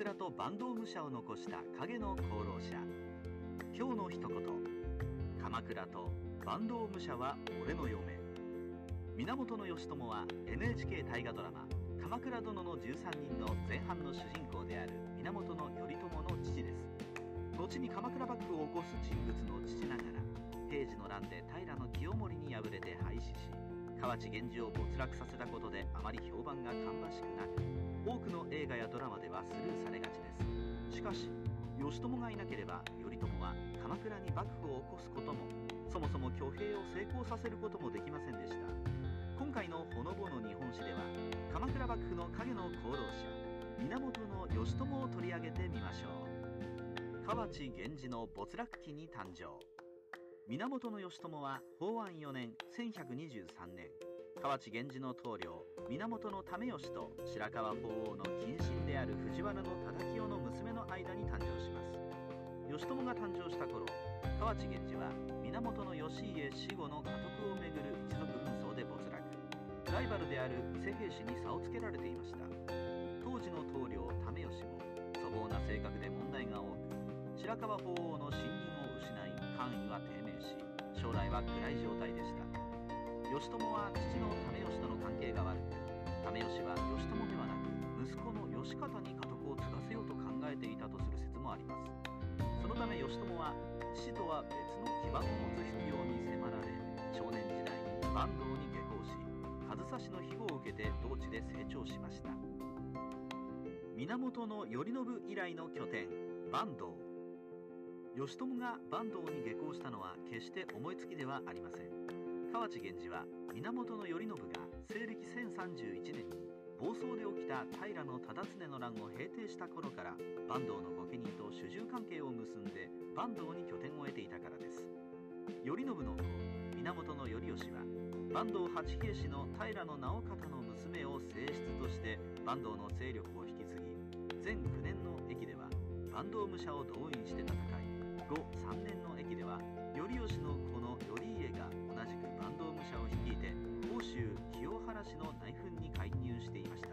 倉と坂東武者を残した影の功労者。今日の一言。鎌倉と坂東武者は俺の嫁。源義朝は NHK 大河ドラマ「鎌倉殿の13人」の前半の主人公である。源頼朝の父です。後に鎌倉幕府を起こす人物の父ながら平治の乱で平清盛に敗れて廃止し河内源氏を没落させたことであまり評判が芳しくなく多くの映画やドラマではスルーされがちです。しかし義朝がいなければ頼朝は鎌倉に幕府を起こすこともそもそも挙兵を成功させることもできませんでした。今回のほのぼの日本史では鎌倉幕府の影の功労者源義朝を取り上げてみましょう。河内源氏の没落期に誕生。源義朝は法安4年1123年河内源氏の棟梁源の為義と白河法皇の近親である藤原の忠清の娘の間に誕生します。義朝が誕生した頃河内源氏は源義家死後の家督をめぐる一族紛争で没落。ライバルである伊勢平氏に差をつけられていました。当時の棟梁為義も粗暴な性格で問題が多く白河法皇の信任を失い官位は低迷し将来は暗い状態でした。義朝は父の為義との関係が悪く為義は義朝ではなく息子の義方に家督を継がせようと考えていたとする説もあります。そのため義朝は父とは別の基盤を持つ必要に迫られ少年時代に坂東に下校し上総市の庇護を受けて同地で成長しました。源頼信以来の拠点坂東義朝が坂東に下校したのは決して思いつきではありません河内源氏は源頼信が西暦1031年に暴走で起きた平忠常の乱を平定した頃から坂東の御家人と主従関係を結んで坂東に拠点を得ていたからです。頼信の子源頼義は坂東八平氏の平直方の娘を正室として坂東の勢力を引き継ぎ全9年の駅では坂東武者を動員して戦い後3年の駅では頼義の清原市の内紛に介入していました。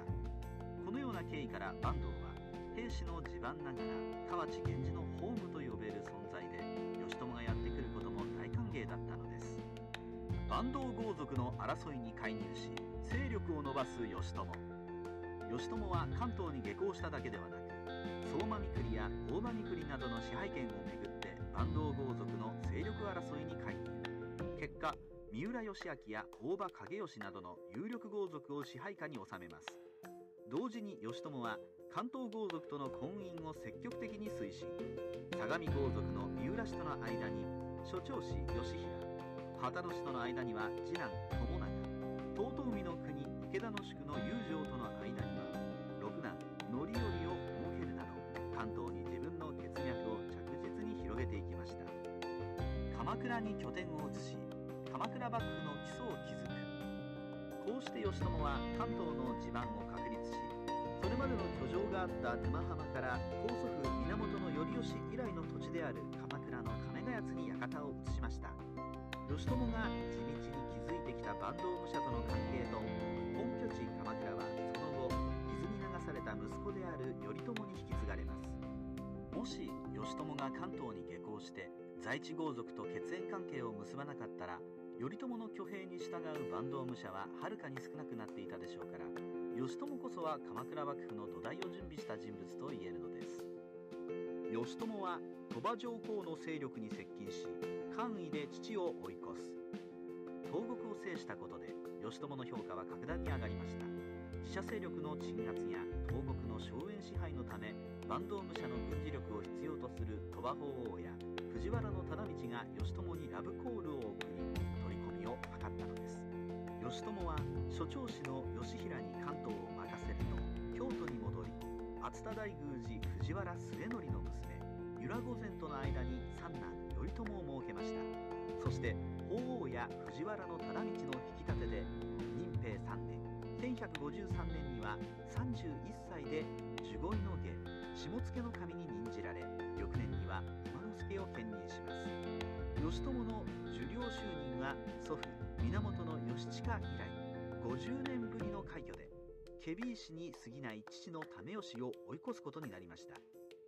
このような経緯から坂東は兵士の地盤ながら河内源氏のホームと呼べる存在で義朝がやってくることも大歓迎だったのです。坂東豪族の争いに介入し勢力を伸ばす義朝。義朝は関東に下校しただけではなく相馬三栗や大間三栗などの支配権をめぐって坂東豪族の勢力争いに介入。三浦義明や大場景義などの有力豪族を支配下に収めます。同時に義朝は関東豪族との婚姻を積極的に推進。相模豪族の三浦氏との間に諸長氏義平。旗野氏との間には次男友長。遠江の国池田の宿の友情との間には六男範頼を設けるなど関東に自分の血脈を着実に広げていきました。鎌倉に拠点を移し鎌倉幕府の基礎を築く。こうして義朝は関東の地盤を確立しそれまでの居城があった沼浜から高祖父源頼義以来の土地である鎌倉の亀ヶ谷に館を移しました。義朝が地道に築いてきた坂東武者との関係と本拠地鎌倉はその後水に流された息子である頼朝に引き継がれます。もし義朝が関東に下校して在地豪族と血縁関係を結ばなかったら頼朝の挙兵に従う坂東武者ははるかに少なくなっていたでしょうから義朝こそは鎌倉幕府の土台を準備した人物と言えるのです。義朝は鳥羽上皇の勢力に接近し官位で父を追い越す。東国を制したことで義朝の評価は格段に上がりました。自社勢力の鎮圧や東国の荘園支配のため坂東武者の軍事力を必要とする鳥羽法皇や藤原忠道が義朝にラブコールを送り義朝は諸長氏の義平に関東を任せると京都に戻り熱田大宮司藤原末則の娘由良御前との間に三男頼朝を設けました。そして法皇や藤原の忠道の引き立てで仁平3年1153年には31歳で守護位の下下野の神に任じられ翌年には今之助を兼任します。義朝の受領就任は祖父源義親以来50年ぶりの快挙でケビ石に過ぎない父の為義を追い越すことになりました。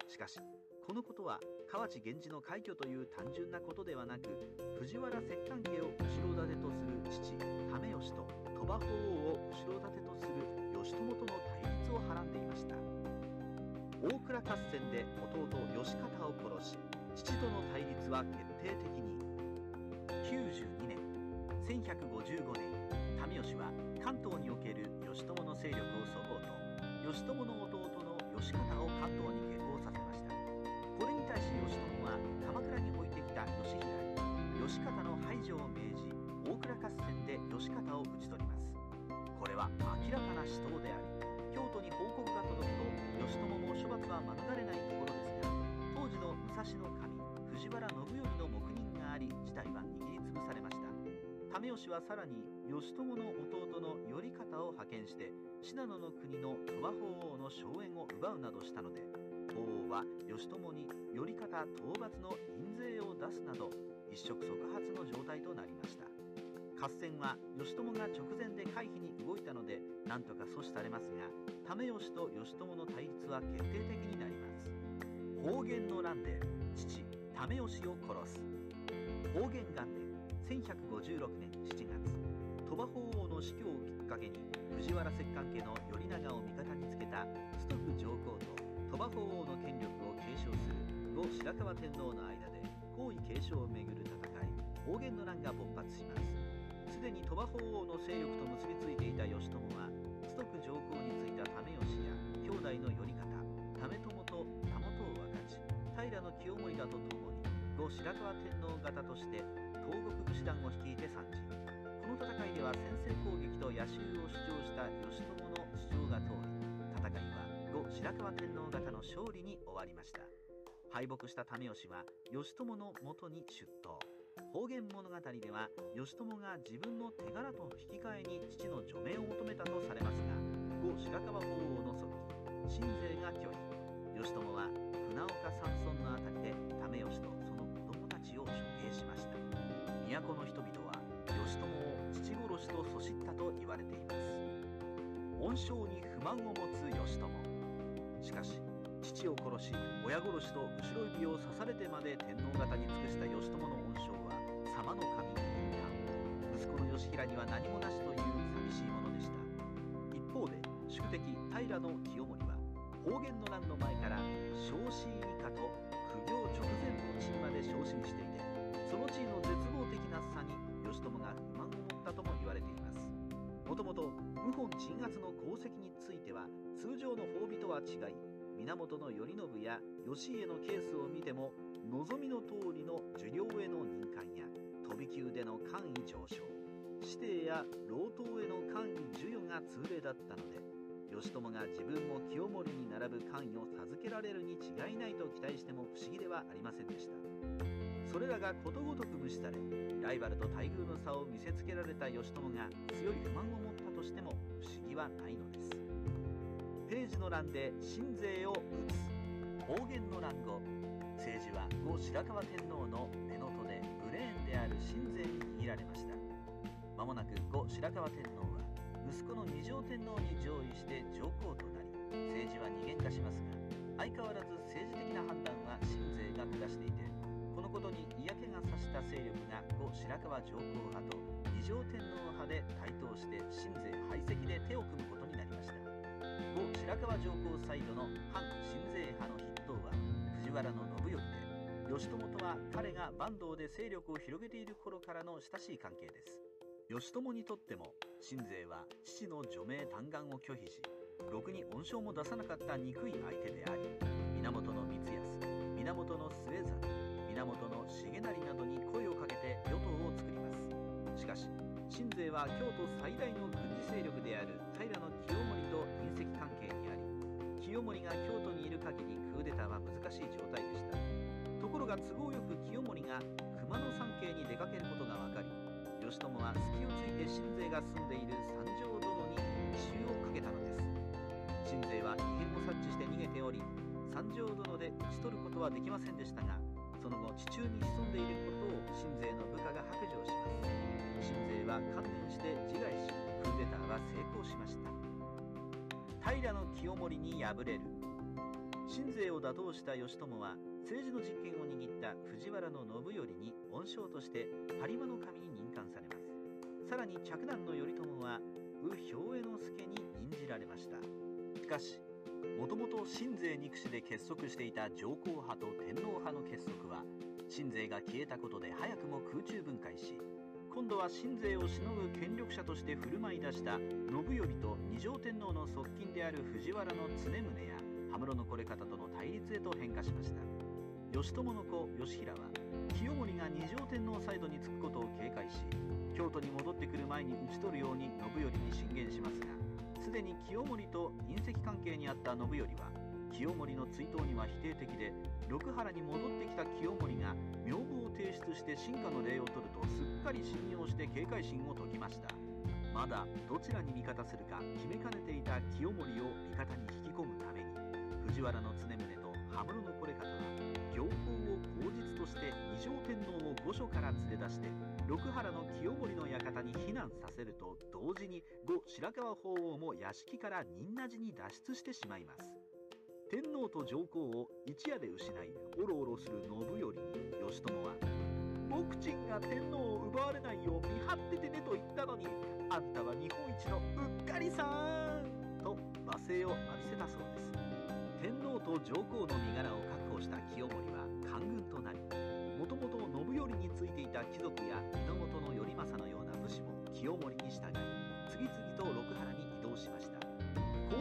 しかしこのことは河内源氏の快挙という単純なことではなく藤原摂関家を後ろ盾とする父為義と鳥羽法皇を後ろ盾とする義朝との対立をはらんでいました。大倉合戦で弟義方を殺し父との対立は決定的に。92年1155年民義は関東における義朝の勢力をそごうと義朝の弟の義方を関東に下校させました。これに対し義朝は鎌倉に置いてきた義平。義方の排除を命じ大倉合戦で義方を討ち取ります。これは明らかな死闘であり京都に為義はさらに義朝の弟の頼方を派遣して信濃の国の鳥羽法皇の荘園を奪うなどしたので法皇は義朝に頼方討伐の印税を出すなど一触即発の状態となりました。合戦は義朝が直前で回避に動いたので何とか阻止されますが為義と義朝の対立は決定的になります。方言の乱で父為義を殺す。方言元年1156年7月鳥羽法皇の死去をきっかけに藤原摂関家の頼長を味方につけた崇徳上皇と鳥羽法皇の権力を継承する後白河天皇の間で皇位継承をめぐる戦い方言の乱が勃発します。すでに鳥羽法皇の勢力と結びついていた義朝は崇徳上皇についた為義や兄弟の頼方為朝と為朝を分かち平清盛らと共に後白河天皇方として東国武士団を率いて参じこの戦いでは先制攻撃と野襲を主張した義朝の主張が通り戦いは後白河天皇方の勝利に終わりました。敗北した為義は義朝のもとに出頭方言物語では義朝が自分の手柄と引き換えに父の除名を求めたとされますが後白河法皇の側近新勢が拒否義朝は船岡山村の辺りで為義とその子供たちを処刑しました都の人々は義朝を父殺しとそしったと言われています。恩賞に不満を持つ義朝しかし父を殺し親殺しと後ろ指を刺されてまで天皇方に尽くした義朝の恩賞は様の神に返還息子の義平には何もなしという寂しいものでした。一方で宿敵平清盛は方言の乱の前から昇進以下と苦行直前の地位まで昇進していてその地位の絶望的な差に義朝が不満を持ったとも言われています。もともと謀反鎮圧の功績については通常の褒美とは違い源頼信や義家のケースを見ても望みの通りの受領への任官や飛び級での官位上昇指定や老頭への官位授与が通例だったので義朝が自分も清盛に並ぶ官位を授けられるに違いないと期待しても不思議ではありませんでした。それらがことごとく無視されライバルと待遇の差を見せつけられた義朝が強い不満を持ったとしても不思議はないのです。平治の乱で新税を打つ。方言の乱後政治は後白河天皇の目の戸でブレーンである新税に握られました。間もなく後白河天皇は息子の二条天皇に上位して上皇となり政治は二元化しますが相変わらず政治的な判断は新税が下していてこのことに嫌気がさした勢力が後白河上皇派と二条天皇派で台頭して新税排斥で手を組むことになりました。後白河上皇サイドの反新税派の筆頭は藤原信頼で義朝とは彼が坂東で勢力を広げている頃からの親しい関係です。義朝にとっても新税は父の除名嘆願を拒否しろくに恩賞も出さなかった憎い相手であり源光康源の末猿源重成などに声をかけて与党を作ります。しかし新税は京都最大の軍事勢力である平清盛と隕石関係にあり清盛が京都にいる限りクーデターは難しい状態でした。ところが都合よく清盛が熊野山系に出かけることが分かり義朝は隙をついて新勢が住んでいる三条殿に奇襲をかけたのです。新勢は異変を察知して逃げており三条殿で討ち取ることはできませんでしたがその後地中に潜んでいることを新勢の部下が白状します。新勢は観念して自害しクーデターは成功しました。平清盛に敗れる。新勢を打倒した義朝は政治の実権を握った藤原の信頼に恩賞として播磨の神に任官されます。さらに嫡男の頼朝は右兵衛之助に任じられました。しかしもともと新勢憎しで結束していた上皇派と天皇派の結束は新勢が消えたことで早くも空中分解し今度は新勢をしのぐ権力者として振る舞い出した信頼と二条天皇の側近である藤原の常宗や羽室のこれ方との対立へと変化しました。義朝の子義平は清盛が二条天皇サイドにつくことを警戒し京都に戻ってくる前に討ち取るように信頼に進言しますがすでに清盛と隕石関係にあった信頼は清盛の追悼には否定的で六原に戻ってきた清盛が名簿を提出して進化の礼を取るとすっかり信用して警戒心を解きました。まだどちらに味方するか決めかねていた清盛を味方に引き込むために藤原の常宗と羽室のこれ方は行幸を口実として二条天皇を御所から連れ出して六原の清盛の同時に後白河法皇も屋敷から仁和寺に脱出してしまいます天皇と上皇を一夜で失いおろおろする信頼に義朝は「僕ちんが天皇を奪われないよう見張っててねと言ったのにあんたは日本一のうっかりさん!」と罵声を浴びせたそうです天皇と上皇の身柄を確保した清盛は官軍となりもともと信頼についていた貴族や源頼政のような武士も清盛に従い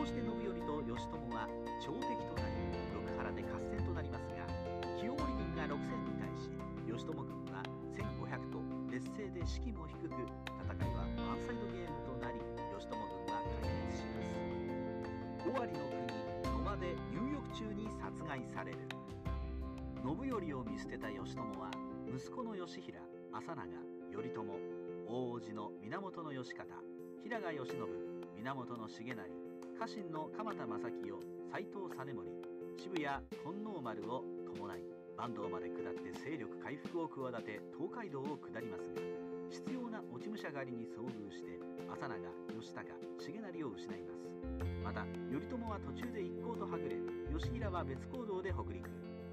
して信頼と義朝は朝敵となり六原で合戦となりますが清盛軍が6000に対し義朝軍は1500と劣勢で士気も低く戦いはワンサイドゲームとなり義朝軍は壊滅します。尾張の国野間で入浴中に殺害される。信頼を見捨てた義朝は息子の義平浅長頼朝大叔父の源義方平賀義信源重成家臣の鎌田正清斎藤実盛渋谷金王丸を伴い坂東まで下って勢力回復を企て東海道を下りますが必要な落ち武者狩りに遭遇して浅長義高重成を失います。また頼朝は途中で一行とはぐれ義平は別行動で北陸。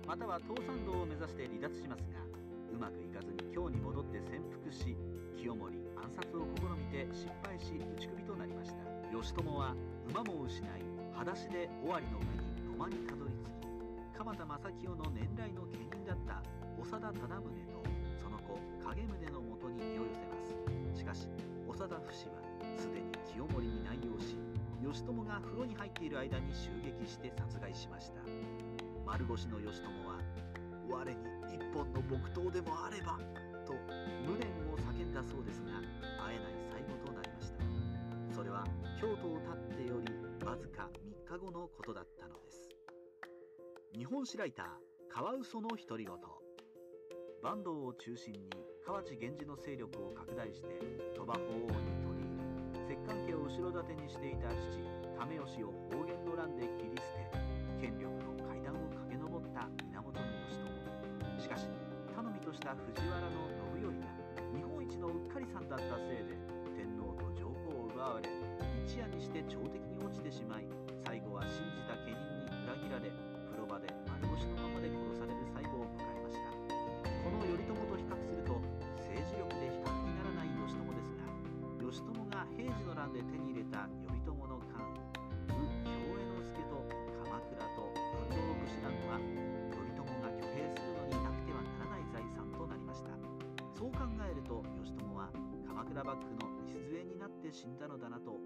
または東山道を目指して離脱しますがうまくいかずに京に戻って潜伏し清盛暗殺を試みて失敗し打ち首となりました。義朝は馬も失い裸足で尾張の国野間にたどり着き鎌田正清の年来の家人だった長田忠宗とその子影宗のもとに身を寄せます。しかし長田不死はすでに清盛に内容し義朝が風呂に入っている間に襲撃して殺害しました。丸腰の義朝は「我に一本の木刀でもあれば」と無念を叫んだそうですが会えない最後となりました。それは京都をわずか3日後のことだったのです。日本史ライターカワウソの独り言。坂東を中心に河内源氏の勢力を拡大して鳥羽法皇に取り入れ摂関家を後ろ盾にしていた父為義を方言の乱で切り捨て権力の階段を駆け上った源義朝しかし頼みとした藤原の信頼が日本一のうっかりさんだったせいで天皇と上皇を奪われ一夜にして朝敵落ちてしまい最後は信じた家人に裏切られ風呂場で丸腰のままで殺される最後を迎えました。この頼朝と比較すると政治力で比較にならない義朝ですが義朝が平治の乱で手に入れた頼朝の官位右兵衛之助と鎌倉と文道武士団は頼朝が挙兵するのになくてはならない財産となりました。そう考えると義朝は鎌倉幕府の礎になって死んだのだなと